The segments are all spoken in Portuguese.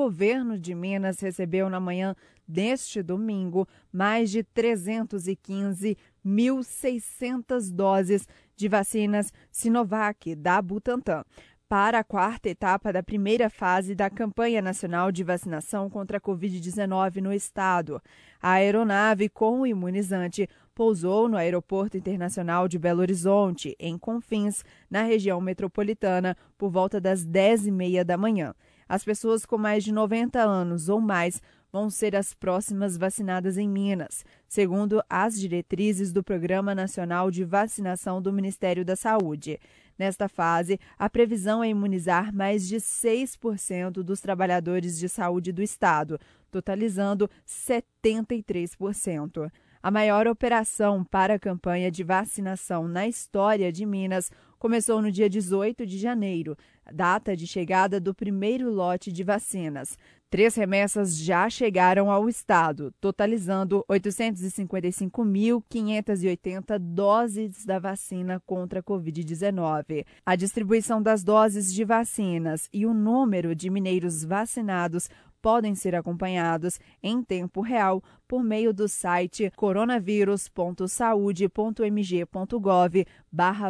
governo de Minas recebeu na manhã deste domingo mais de 315.600 doses de vacinas Sinovac da Butantan para a quarta etapa da primeira fase da campanha nacional de vacinação contra a Covid-19 no estado. A aeronave com o imunizante pousou no Aeroporto Internacional de Belo Horizonte, em Confins, na região metropolitana, por volta das 10h30 da manhã. As pessoas com mais de 90 anos ou mais vão ser as próximas vacinadas em Minas, segundo as diretrizes do Programa Nacional de Vacinação do Ministério da Saúde. Nesta fase, a previsão é imunizar mais de 6% dos trabalhadores de saúde do Estado, totalizando 73%. A maior operação para a campanha de vacinação na história de Minas começou no dia 18 de janeiro, data de chegada do primeiro lote de vacinas. Três remessas já chegaram ao estado, totalizando 855.580 doses da vacina contra a Covid-19. A distribuição das doses de vacinas e o número de mineiros vacinados podem ser acompanhados em tempo real por meio do site coronavírus.saude.mg.gov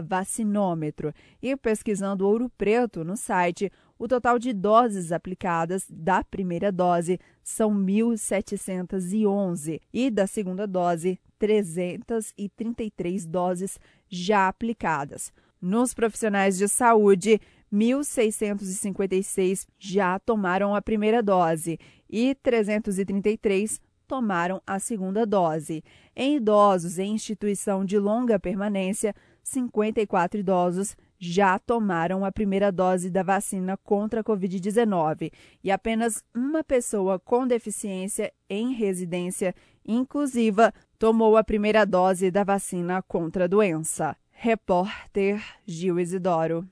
vacinômetro e pesquisando Ouro Preto no site, o total de doses aplicadas da primeira dose são 1.711 e da segunda dose 333 doses já aplicadas. Nos profissionais de saúde, 1.656 já tomaram a primeira dose e 333 tomaram a segunda dose. Em idosos em instituição de longa permanência, 54 idosos já tomaram a primeira dose da vacina contra a Covid-19 e apenas uma pessoa com deficiência em residência inclusiva tomou a primeira dose da vacina contra a doença. Repórter Gil Isidoro.